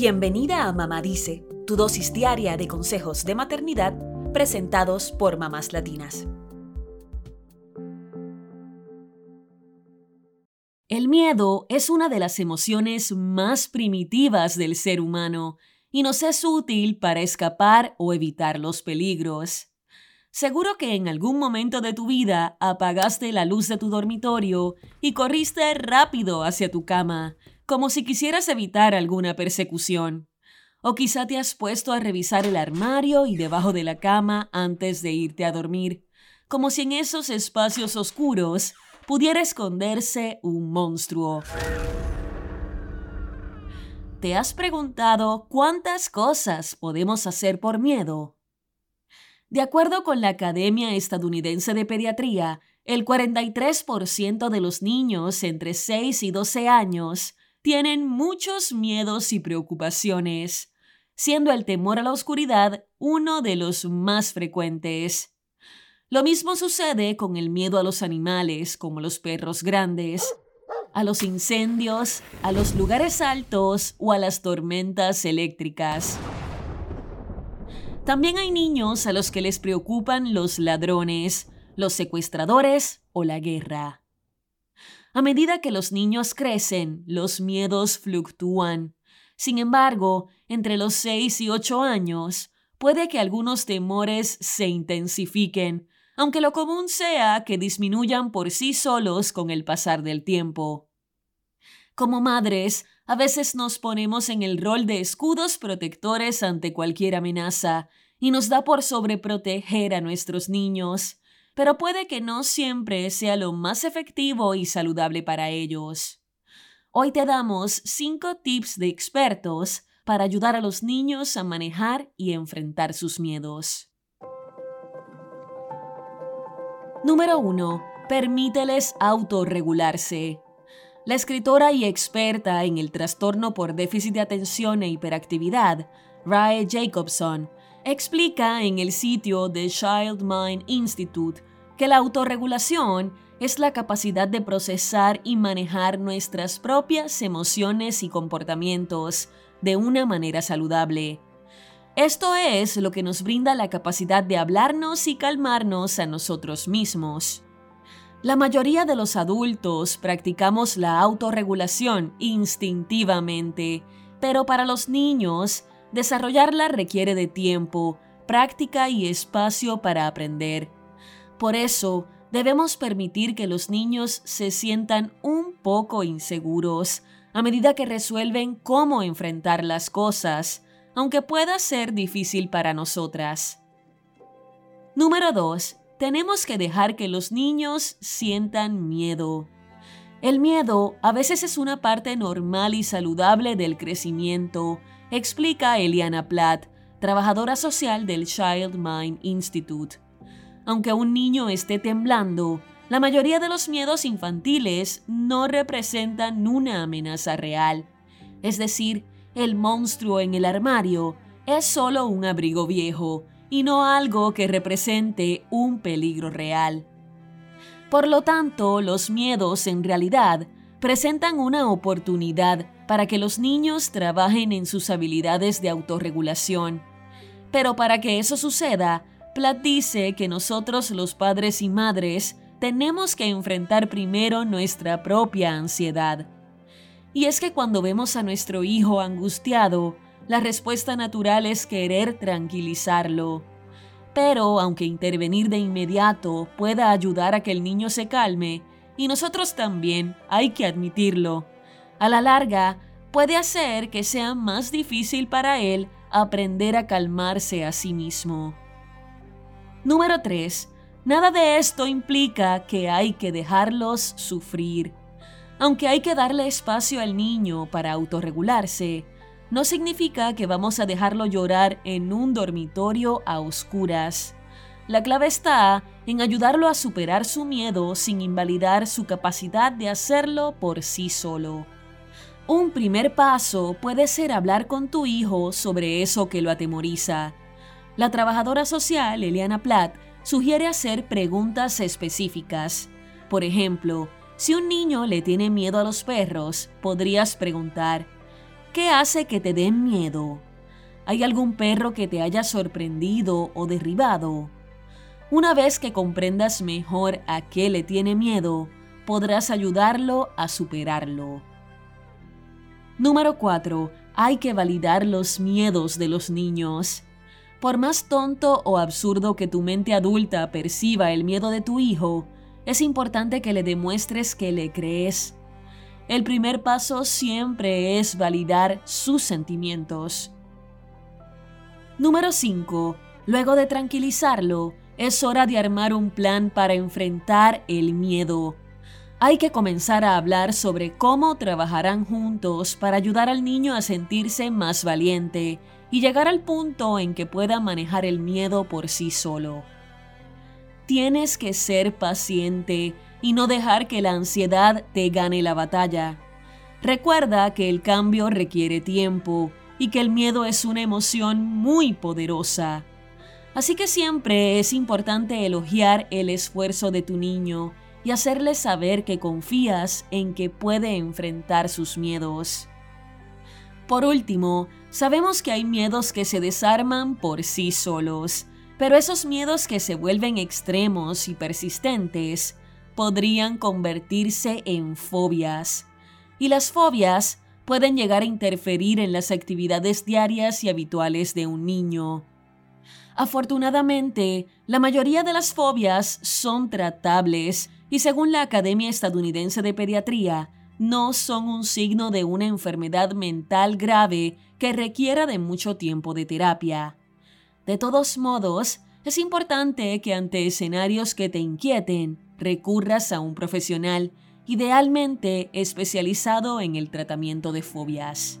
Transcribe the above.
Bienvenida a Mamá Dice, tu dosis diaria de consejos de maternidad presentados por mamás latinas. El miedo es una de las emociones más primitivas del ser humano y nos es útil para escapar o evitar los peligros. Seguro que en algún momento de tu vida apagaste la luz de tu dormitorio y corriste rápido hacia tu cama, como si quisieras evitar alguna persecución. O quizá te has puesto a revisar el armario y debajo de la cama antes de irte a dormir, como si en esos espacios oscuros pudiera esconderse un monstruo. ¿Te has preguntado cuántas cosas podemos hacer por miedo? De acuerdo con la Academia Estadounidense de Pediatría, el 43% de los niños entre 6 y 12 años tienen muchos miedos y preocupaciones, siendo el temor a la oscuridad uno de los más frecuentes. Lo mismo sucede con el miedo a los animales, como los perros grandes, a los incendios, a los lugares altos o a las tormentas eléctricas. También hay niños a los que les preocupan los ladrones, los secuestradores o la guerra. A medida que los niños crecen, los miedos fluctúan. Sin embargo, entre los 6 y 8 años, puede que algunos temores se intensifiquen, aunque lo común sea que disminuyan por sí solos con el pasar del tiempo. Como madres, a veces nos ponemos en el rol de escudos protectores ante cualquier amenaza y nos da por sobreproteger a nuestros niños, pero puede que no siempre sea lo más efectivo y saludable para ellos. Hoy te damos 5 tips de expertos para ayudar a los niños a manejar y enfrentar sus miedos. Número 1. Permíteles autorregularse. La escritora y experta en el trastorno por déficit de atención e hiperactividad, Rae Jacobson, explica en el sitio The Child Mind Institute que la autorregulación es la capacidad de procesar y manejar nuestras propias emociones y comportamientos de una manera saludable. Esto es lo que nos brinda la capacidad de hablarnos y calmarnos a nosotros mismos. La mayoría de los adultos practicamos la autorregulación instintivamente, pero para los niños, desarrollarla requiere de tiempo, práctica y espacio para aprender. Por eso, debemos permitir que los niños se sientan un poco inseguros a medida que resuelven cómo enfrentar las cosas, aunque pueda ser difícil para nosotras. Número 2 tenemos que dejar que los niños sientan miedo. El miedo a veces es una parte normal y saludable del crecimiento, explica Eliana Platt, trabajadora social del Child Mind Institute. Aunque un niño esté temblando, la mayoría de los miedos infantiles no representan una amenaza real. Es decir, el monstruo en el armario es solo un abrigo viejo y no algo que represente un peligro real. Por lo tanto, los miedos en realidad presentan una oportunidad para que los niños trabajen en sus habilidades de autorregulación. Pero para que eso suceda, Platt dice que nosotros los padres y madres tenemos que enfrentar primero nuestra propia ansiedad. Y es que cuando vemos a nuestro hijo angustiado, la respuesta natural es querer tranquilizarlo. Pero aunque intervenir de inmediato pueda ayudar a que el niño se calme, y nosotros también, hay que admitirlo, a la larga puede hacer que sea más difícil para él aprender a calmarse a sí mismo. Número 3. Nada de esto implica que hay que dejarlos sufrir. Aunque hay que darle espacio al niño para autorregularse, no significa que vamos a dejarlo llorar en un dormitorio a oscuras. La clave está en ayudarlo a superar su miedo sin invalidar su capacidad de hacerlo por sí solo. Un primer paso puede ser hablar con tu hijo sobre eso que lo atemoriza. La trabajadora social, Eliana Platt, sugiere hacer preguntas específicas. Por ejemplo, si un niño le tiene miedo a los perros, podrías preguntar, ¿Qué hace que te den miedo? ¿Hay algún perro que te haya sorprendido o derribado? Una vez que comprendas mejor a qué le tiene miedo, podrás ayudarlo a superarlo. Número 4. Hay que validar los miedos de los niños. Por más tonto o absurdo que tu mente adulta perciba el miedo de tu hijo, es importante que le demuestres que le crees. El primer paso siempre es validar sus sentimientos. Número 5. Luego de tranquilizarlo, es hora de armar un plan para enfrentar el miedo. Hay que comenzar a hablar sobre cómo trabajarán juntos para ayudar al niño a sentirse más valiente y llegar al punto en que pueda manejar el miedo por sí solo. Tienes que ser paciente y no dejar que la ansiedad te gane la batalla. Recuerda que el cambio requiere tiempo y que el miedo es una emoción muy poderosa. Así que siempre es importante elogiar el esfuerzo de tu niño y hacerle saber que confías en que puede enfrentar sus miedos. Por último, sabemos que hay miedos que se desarman por sí solos, pero esos miedos que se vuelven extremos y persistentes podrían convertirse en fobias. Y las fobias pueden llegar a interferir en las actividades diarias y habituales de un niño. Afortunadamente, la mayoría de las fobias son tratables y según la Academia Estadounidense de Pediatría, no son un signo de una enfermedad mental grave que requiera de mucho tiempo de terapia. De todos modos, es importante que ante escenarios que te inquieten, recurras a un profesional, idealmente especializado en el tratamiento de fobias.